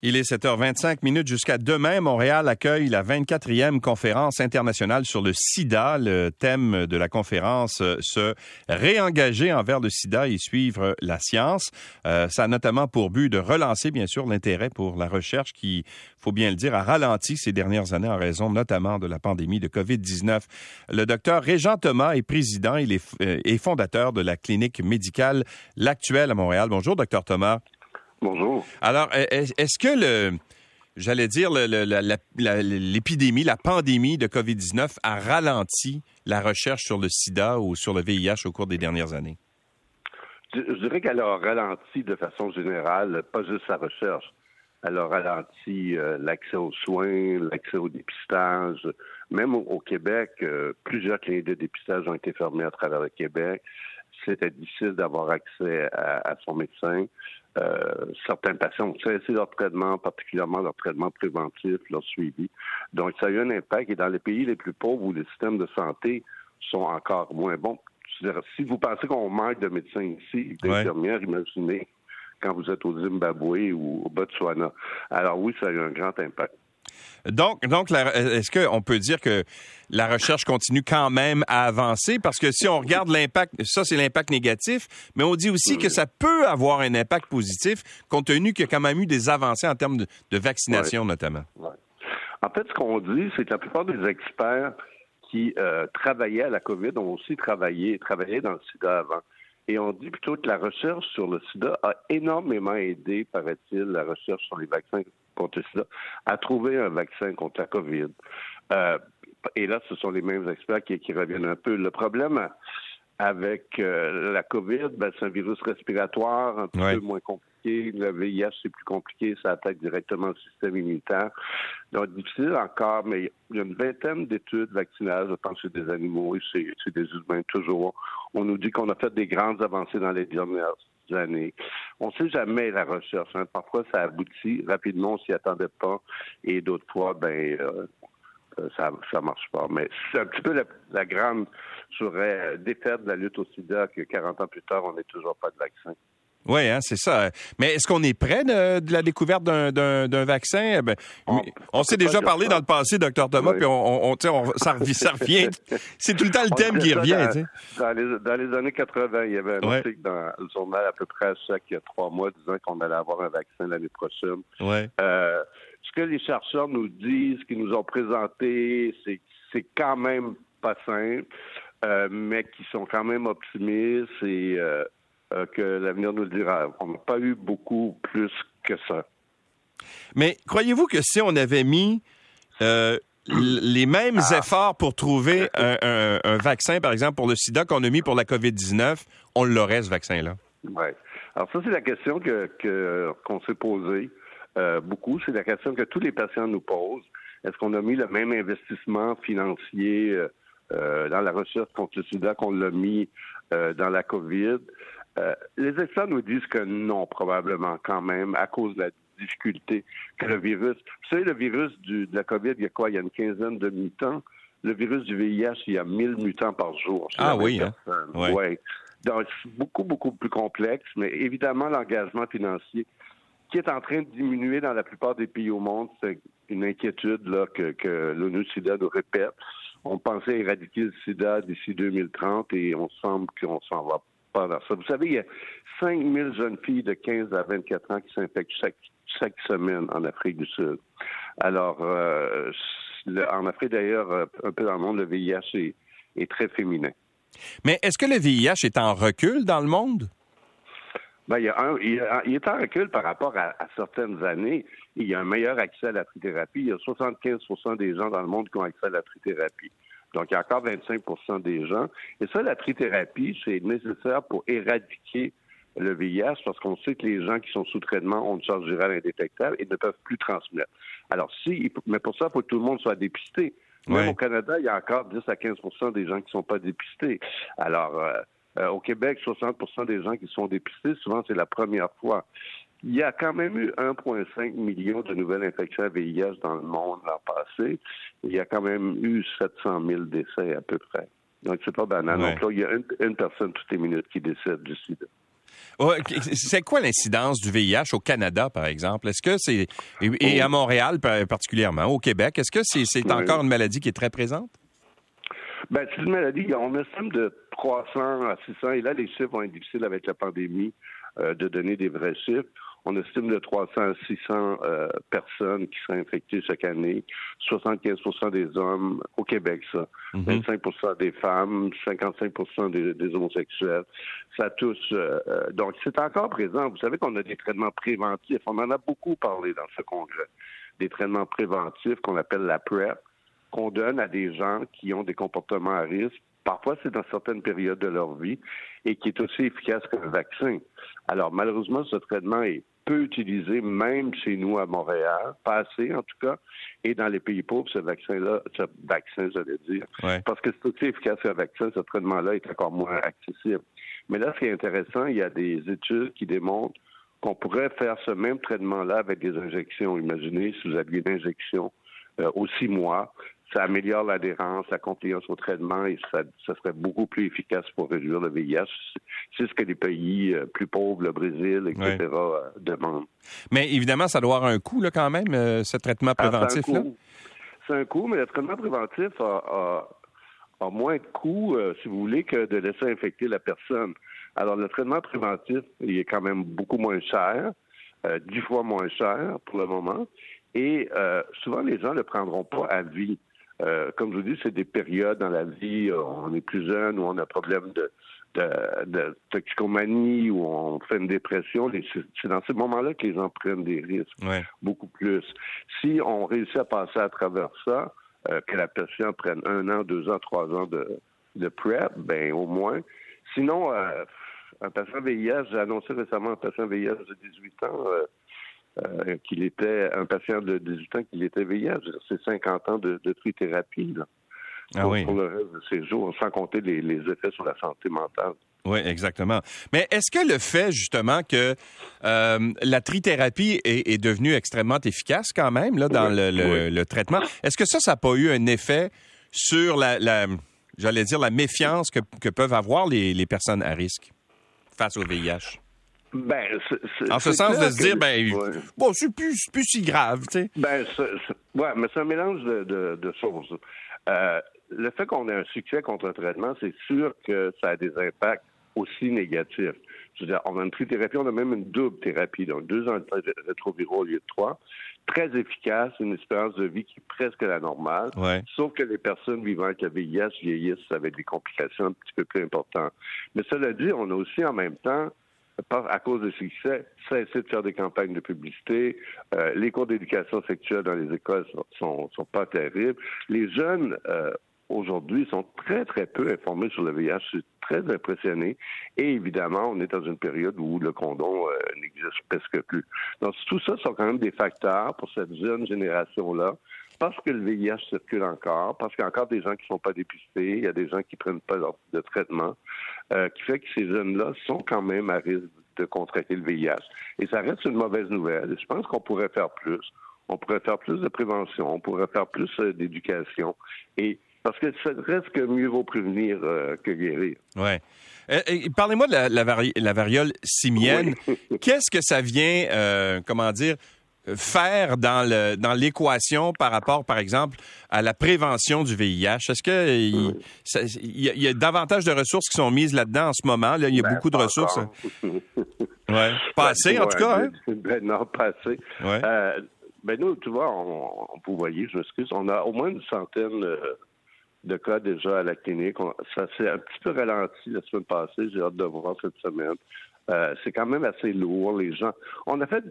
Il est 7h25 minutes jusqu'à demain. Montréal accueille la 24e conférence internationale sur le sida. Le thème de la conférence, euh, se réengager envers le sida et suivre la science. Euh, ça a notamment pour but de relancer, bien sûr, l'intérêt pour la recherche qui, faut bien le dire, a ralenti ces dernières années en raison notamment de la pandémie de COVID-19. Le docteur Régent Thomas est président et euh, fondateur de la clinique médicale L'Actuelle à Montréal. Bonjour, docteur Thomas. Bonjour. Alors, est-ce que le, j'allais dire, l'épidémie, la, pandémie de COVID-19 a ralenti la recherche sur le sida ou sur le VIH au cours des dernières années? Je, dirais qu'elle a ralenti de façon générale, pas juste la recherche. Elle a ralenti euh, l'accès aux soins, l'accès au dépistage. Même au, Québec, euh, plusieurs cliniques de dépistage ont été fermées à travers le Québec. C'était difficile d'avoir accès à son médecin. Euh, certains patients ont cessé leur traitement, particulièrement leur traitement préventif, leur suivi. Donc, ça a eu un impact. Et dans les pays les plus pauvres où les systèmes de santé sont encore moins bons, si vous pensez qu'on manque de médecins ici, d'infirmières, imaginez quand vous êtes au Zimbabwe ou au Botswana. Alors oui, ça a eu un grand impact. Donc, donc est-ce qu'on peut dire que la recherche continue quand même à avancer? Parce que si on regarde l'impact, ça c'est l'impact négatif, mais on dit aussi que ça peut avoir un impact positif compte tenu qu'il y a quand même eu des avancées en termes de, vaccination notamment. En fait, ce qu'on dit, c'est que la plupart des experts qui euh, travaillaient à la COVID ont aussi travaillé, travaillé dans le sida avant. Et on dit plutôt que la recherche sur le sida a énormément aidé, paraît-il, la recherche sur les vaccins contre le sida, à trouver un vaccin contre la COVID. Euh, et là, ce sont les mêmes experts qui, reviennent un peu. Le problème avec euh, la COVID, ben, c'est un virus respiratoire un peu moins compliqué. Le VIH, c'est plus compliqué, ça attaque directement le système immunitaire. Donc, difficile encore, mais il y a une vingtaine d'études vaccinales, je pense que c'est des animaux et c'est des humains toujours. On nous dit qu'on a fait des grandes avancées dans les dernières années. On ne sait jamais la recherche. Hein. Parfois, ça aboutit rapidement, on s'y attendait pas, et d'autres fois, ben, euh, ça ça marche pas. Mais c'est un petit peu la, grande, je défaite de la lutte au sida que 40 ans plus tard, on n'est toujours pas de vaccin. Oui, hein, c'est ça. Mais est-ce qu'on est prêt de, la découverte d'un vaccin? Eh ben, on, s'est déjà parlé dans le passé, docteur Thomas, puis on, ça, revient. c'est tout le temps le thème qui revient. Dans, les, années 80, il y avait un article dans le journal à peu près à chaque trois mois disant qu'on allait avoir un vaccin l'année prochaine. Ouais. Euh, ce que les chercheurs nous disent, ce qu'ils nous ont présenté, c'est quand même pas simple, euh, mais qui sont quand même optimistes et euh, euh, que l'avenir nous le dira. On n'a pas eu beaucoup plus que ça. Mais croyez-vous que si on avait mis euh, les mêmes ah. efforts pour trouver un, vaccin, par exemple, pour le sida qu'on a mis pour la COVID-19, on l'aurait, ce vaccin-là? Oui. Alors ça, c'est la question que qu'on s'est posée euh, beaucoup. C'est la question que tous les patients nous posent. Est-ce qu'on a mis le même investissement financier dans la recherche contre le sida qu'on l'a mis dans la COVID? Euh, les experts nous disent que non, probablement quand même, à cause de la difficulté que le virus. Vous savez, le virus de la COVID, il y a quoi? Il y a une quinzaine de mutants. Le virus du VIH, il y a 1000 mutants par jour. Ah oui, hein? ouais. Donc, c'est beaucoup, beaucoup plus complexe, mais évidemment, l'engagement financier qui est en train de diminuer dans la plupart des pays au monde, c'est une inquiétude là, que, que l'ONU-SIDA nous répète. On pensait éradiquer le sida d'ici 2030 et on semble qu'on s'en va vous savez, il y a 5000 jeunes filles de 15 à 24 ans qui s'infectent chaque, semaine en Afrique du Sud. Alors, euh, en Afrique d'ailleurs, euh, un peu dans le monde, le VIH est, très féminin. Mais est-ce que le VIH est en recul dans le monde? Ben, il, est en recul par rapport à, certaines années. Il y a un meilleur accès à la trithérapie. Il y a 75% des gens dans le monde qui ont accès à la trithérapie. Donc, il y a encore 25% des gens. Et ça, la trithérapie, c'est nécessaire pour éradiquer le VIH parce qu'on sait que les gens qui sont sous traitement ont une charge virale indétectable et ne peuvent plus transmettre. Alors, si, mais pour ça, il faut que tout le monde soit dépisté. Même au Canada, il y a encore 10 à 15% des gens qui ne sont pas dépistés. Alors, euh, euh, au Québec, 60% des gens qui sont dépistés, souvent, c'est la première fois. Il y a quand même eu 1,5 million de nouvelles infections à VIH dans le monde l'an passé. Il y a quand même eu 700 000 décès à peu près. Donc, c'est pas banal. Donc là, il y a une, personne toutes les minutes qui décède du sida. c'est quoi l'incidence du VIH au Canada, par exemple? Est-ce que c'est. Et, à Montréal particulièrement, au Québec, est-ce que c'est encore une maladie qui est très présente? Ben, c'est une maladie, on estime de 300 à 600, et là, les chiffres vont être difficiles avec la pandémie euh, de donner des vrais chiffres. On estime de 300 à 600 euh, personnes qui seraient infectées chaque année, 75% des hommes au Québec, ça, 25 mhm. des femmes, 55% des, homosexuels. Ça touche. Euh, donc, c'est encore présent. Vous savez qu'on a des traitements préventifs. On en a beaucoup parlé dans ce congrès. Des traitements préventifs qu'on appelle la PrEP qu'on donne à des gens qui ont des comportements à risque. Parfois, c'est dans certaines périodes de leur vie et qui est aussi efficace qu'un vaccin. Alors, malheureusement, ce traitement est peu utilisé, même chez nous à Montréal, pas assez en tout cas, et dans les pays pauvres, ce vaccin-là, ce vaccin, j'allais dire, parce que c'est aussi efficace qu'un vaccin, ce traitement-là est encore moins accessible. Mais là, ce qui est intéressant, il y a des études qui démontrent qu'on pourrait faire ce même traitement-là avec des injections. Imaginez si vous aviez une injection euh, aux six mois, ça améliore l'adhérence, la confiance au traitement et ça, serait beaucoup plus efficace pour réduire le VIH. C'est ce que les pays euh, plus pauvres, le Brésil, etc., euh, demandent. Mais évidemment, ça doit avoir un coût là, quand même, euh, ce traitement ah, préventif-là. c'est un, coût, mais le traitement préventif a, moins de coût, si vous voulez, que de laisser infecter la personne. Alors, le traitement préventif, il est quand même beaucoup moins cher, dix fois moins cher pour le moment. Et souvent, les gens ne le prendront pas à vie. Euh, comme je vous dis, c'est des périodes dans la vie, euh, on est plus jeune, où on a problème de, de, toxicomanie, où on fait une dépression. C'est dans ces moments-là que les gens prennent des risques, beaucoup plus. Si on réussit à passer à travers ça, euh, que la personne prenne un an, deux ans, trois ans de, de PrEP, ben au moins. Sinon, un patient VIH, j'ai annoncé récemment un patient VIH de 18 ans euh, qu'il était un patient de 18 ans qu'il était VIH. C'est 50 ans de, de trithérapie là, ah pour, le reste de ses jours, sans compter les, effets sur la santé mentale. Oui, exactement. Mais est-ce que le fait justement que euh, la trithérapie est, devenue extrêmement efficace quand même là, dans le, traitement, est-ce que ça, ça n'a pas eu un effet sur la, j'allais dire, la méfiance que, peuvent avoir les, les personnes à risque face au VIH? Ben, en ce sens de se dire, ben, bon, c'est plus, plus si grave, tu sais. Ben, ouais, mais c'est un mélange de, de, choses. Euh, le fait qu'on ait un succès contre un traitement, c'est sûr que ça a des impacts aussi négatifs. Je veux dire, on a une trithérapie, on a même une double thérapie, donc deux antirétroviraux au lieu de trois. Très efficace, une espérance de vie qui est presque la normale. Sauf que les personnes vivant avec le VIH vieillissent avec des complications un petit peu plus importantes. Mais cela dit, on a aussi en même temps à cause de succès, cesser de faire des campagnes de publicité. Euh, les cours d'éducation sexuelle dans les écoles sont, sont, pas terribles. Les jeunes euh, aujourd'hui sont très très peu informés sur le VIH. Je suis très impressionné. Et évidemment, on est dans une période où le condom euh, n'existe presque plus. Donc tout ça sont quand même des facteurs pour cette jeune génération là parce que le VIH circule encore, parce qu'il y a encore des gens qui ne sont pas dépistés, il y a des gens qui ne prennent pas de traitement, euh, qui fait que ces jeunes-là sont quand même à risque de contracter le VIH. Et ça reste une mauvaise nouvelle. Je pense qu'on pourrait faire plus. On pourrait faire plus de prévention, on pourrait faire plus euh, d'éducation. Et parce que ça reste que mieux vaut prévenir euh, que guérir. Ouais. Parlez-moi de la, la, variole simienne. Qu'est-ce que ça vient, comment dire, faire dans le dans l'équation par rapport, par exemple, à la prévention du VIH? Est-ce qu'il il y, a davantage de ressources qui sont mises là-dedans en ce moment? Là, il y a ben, beaucoup de ressources. ouais. Pas assez, en tout cas. Hein? Ben, non, pas assez. Euh, ben nous, tu vois, on, vous voyez, je m'excuse, on a au moins une centaine euh, de cas déjà à la clinique. ça s'est un petit peu ralenti la semaine passée. J'ai hâte de voir cette semaine. Euh, c'est quand même assez lourd, les gens. On a fait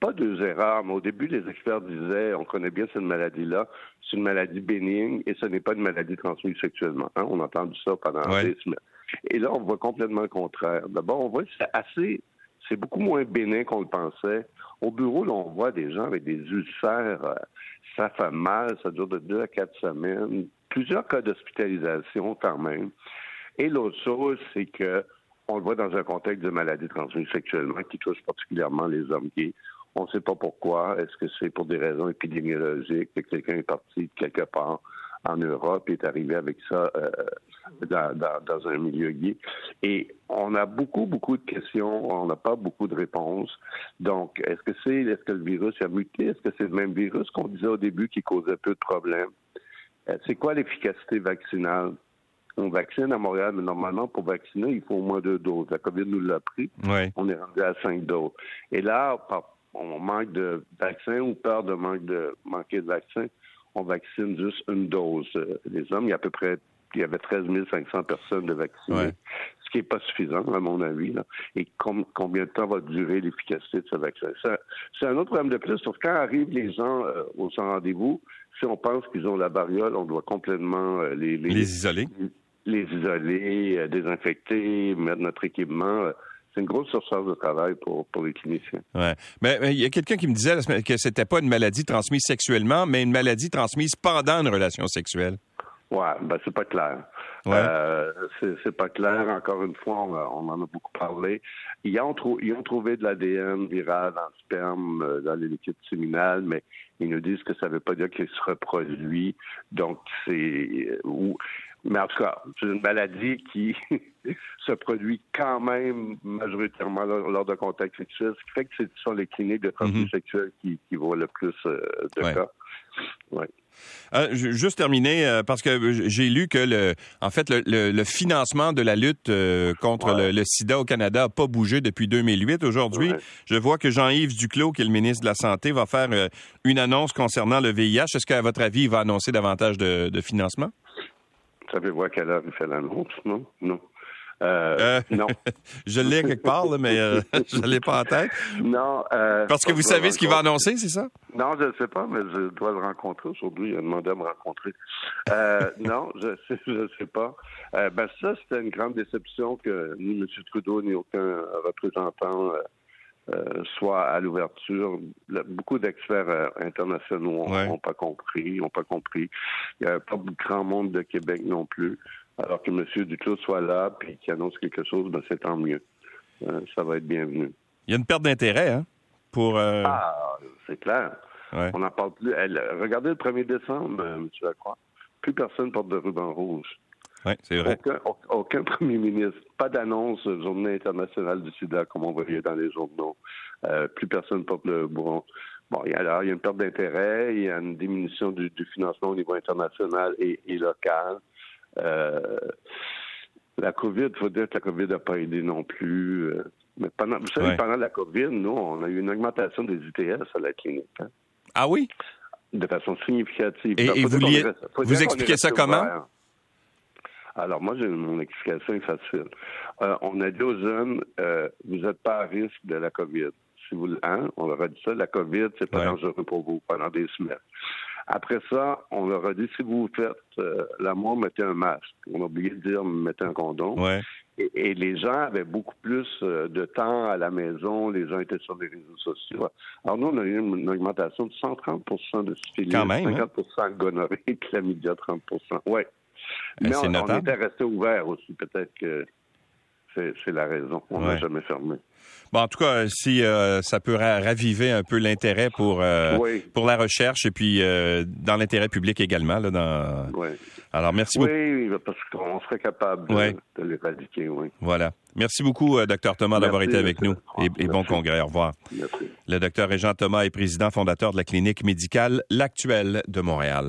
pas deux erreurs, mais au début, les experts disaient, on connaît bien cette maladie-là, c'est une maladie bénigne et ce n'est pas une maladie transmise sexuellement. Hein. On a entendu ça pendant des semaines. Et là, on voit complètement le contraire. D'abord, on voit que c'est assez, c'est beaucoup moins bénin qu'on le pensait. Au bureau, là, on voit des gens avec des ulcères, euh, ça fait mal, ça dure de deux à quatre semaines, plusieurs cas d'hospitalisation quand même. Et l'autre chose, c'est que on le voit dans un contexte de maladie transmise sexuellement qui touche particulièrement les hommes gays. On ne sait pas pourquoi. Est-ce que c'est pour des raisons épidémiologiques que quelqu'un est parti quelque part en Europe, est arrivé avec ça euh, dans, dans, un milieu gay? Et on a beaucoup, beaucoup de questions, on n'a pas beaucoup de réponses. Donc, est-ce que c'est, est-ce que le virus a muté? Est-ce que c'est le même virus qu'on disait au début qui causait peu de problèmes? Euh, c'est quoi l'efficacité vaccinale? On vaccine à Montréal, mais normalement, pour vacciner, il faut au moins deux doses. La COVID nous l'a pris. On est rendu à cinq doses. Et là, on manque de vaccins ou peur de, manque de manquer de vaccins, on vaccine juste une dose. Euh, les hommes, il y a à peu près il y avait 13 500 personnes de vaccinées, ce qui n'est pas suffisant, à mon avis. Et combien de temps va durer l'efficacité de ce vaccin? C'est un autre problème de plus. Sauf quand arrivent les gens euh, au rendez-vous, si on pense qu'ils ont la variole, on doit complètement euh, les, les, isoler. Les, isoler, désinfecter, mettre notre équipement c'est une grosse surcharge de travail pour, pour les cliniciens. Ouais. Mais il y a quelqu'un qui me disait que c'était pas une maladie transmise sexuellement, mais une maladie transmise pendant une relation sexuelle. Ouais, ben c'est pas clair. Euh, c'est pas clair. Encore une fois, on, en a beaucoup parlé. Ils ont, ils ont trouvé de l'ADN viral dans le sperme, euh, dans les liquides séminales, mais ils nous disent que ça ne veut pas dire qu'il se reproduit. Donc, c'est... mais en tout cas, c'est une maladie qui se produit quand même majoritairement lors, de contacts sexuels, ce qui fait que c'est sur les cliniques de transmission mm-hmm. sexuelle qui, qui voient le plus de cas. Ouais. Euh, juste terminer, euh, parce que j'ai lu que le, en fait, le, financement de la lutte euh, contre le, sida au Canada n'a pas bougé depuis 2008. Aujourd'hui, je vois que Jean-Yves Duclos, qui est le ministre de la Santé, va faire une annonce concernant le VIH. Est-ce qu'à votre avis, il va annoncer davantage de, de financement? Savez-vous à quelle heure il fait l'annonce? Non? Non. Euh, euh, non. je l'ai quelque part, mais euh, je ne l'ai pas en tête. Non. Parce que vous savez ce qu'il va annoncer, c'est ça? Non, je ne sais pas, mais je dois le rencontrer aujourd'hui. Il a demandé à me rencontrer. non, je ne sais, sais pas. ben ça, c'était une grande déception que ni M. Trudeau ni aucun représentant soit à l'ouverture. Beaucoup d'experts internationaux n'ont pas compris, n'ont pas compris. Il n'y a pas grand monde de Québec non plus. Alors que M. Duclos soit là et qu'il annonce quelque chose, ben c'est tant mieux. Euh, ça va être bienvenu. Il y a une perte d'intérêt, hein? Pour, euh, Ah, c'est clair. On n'en parle plus. regardez le 1er décembre, euh, M. Lacroix. Plus personne porte de ruban rouge. Oui, c'est vrai. Aucun, premier ministre. Pas d'annonce Journée internationale du sida, comme on voyait dans les journaux. plus personne porte le bourron. Bon, il y, a, il y a une perte d'intérêt, il y a une diminution du, financement au niveau international et local. Euh, la COVID, il faut dire que la COVID n'a pas aidé non plus. Euh, mais pendant, vous savez, pendant la COVID, nous, on a eu une augmentation des ITS à la clinique. Hein. Ah oui? De façon significative. Et, vous, vous expliquez ça comment? Alors, moi, j'ai mon explication est facile. Euh, on a dit aux jeunes, vous n'êtes pas à risque de la COVID. Si vous, hein, on leur a dit ça, la COVID, c'est pas dangereux pour vous pendant des semaines. Après ça, on leur a dit si vous faites euh, l'amour, mettez un masque. On a oublié de dire mettez un condom. Et, les gens avaient beaucoup plus euh, de temps à la maison, les gens étaient sur les réseaux sociaux. Alors nous, on a eu une, augmentation de 130% de syphilis, 50% hein? de gonorrhée, chlamydia 30% Oui. Ben, Mais on, on, était resté ouvert aussi. Peut-être que c'est la raison. On n'a jamais fermé. Bon, en tout cas, si euh, ça peut raviver un peu l'intérêt pour euh, pour la recherche et puis euh, dans l'intérêt public également. Là, dans... Oui. Alors, merci beaucoup. Oui, parce qu'on serait capable de, l'éradiquer, oui. Voilà. Merci beaucoup, docteur Thomas, d'avoir été avec nous. Et, bon congrès. Au revoir. Merci. Le docteur Régent Thomas est président fondateur de la clinique médicale L'Actuelle de Montréal.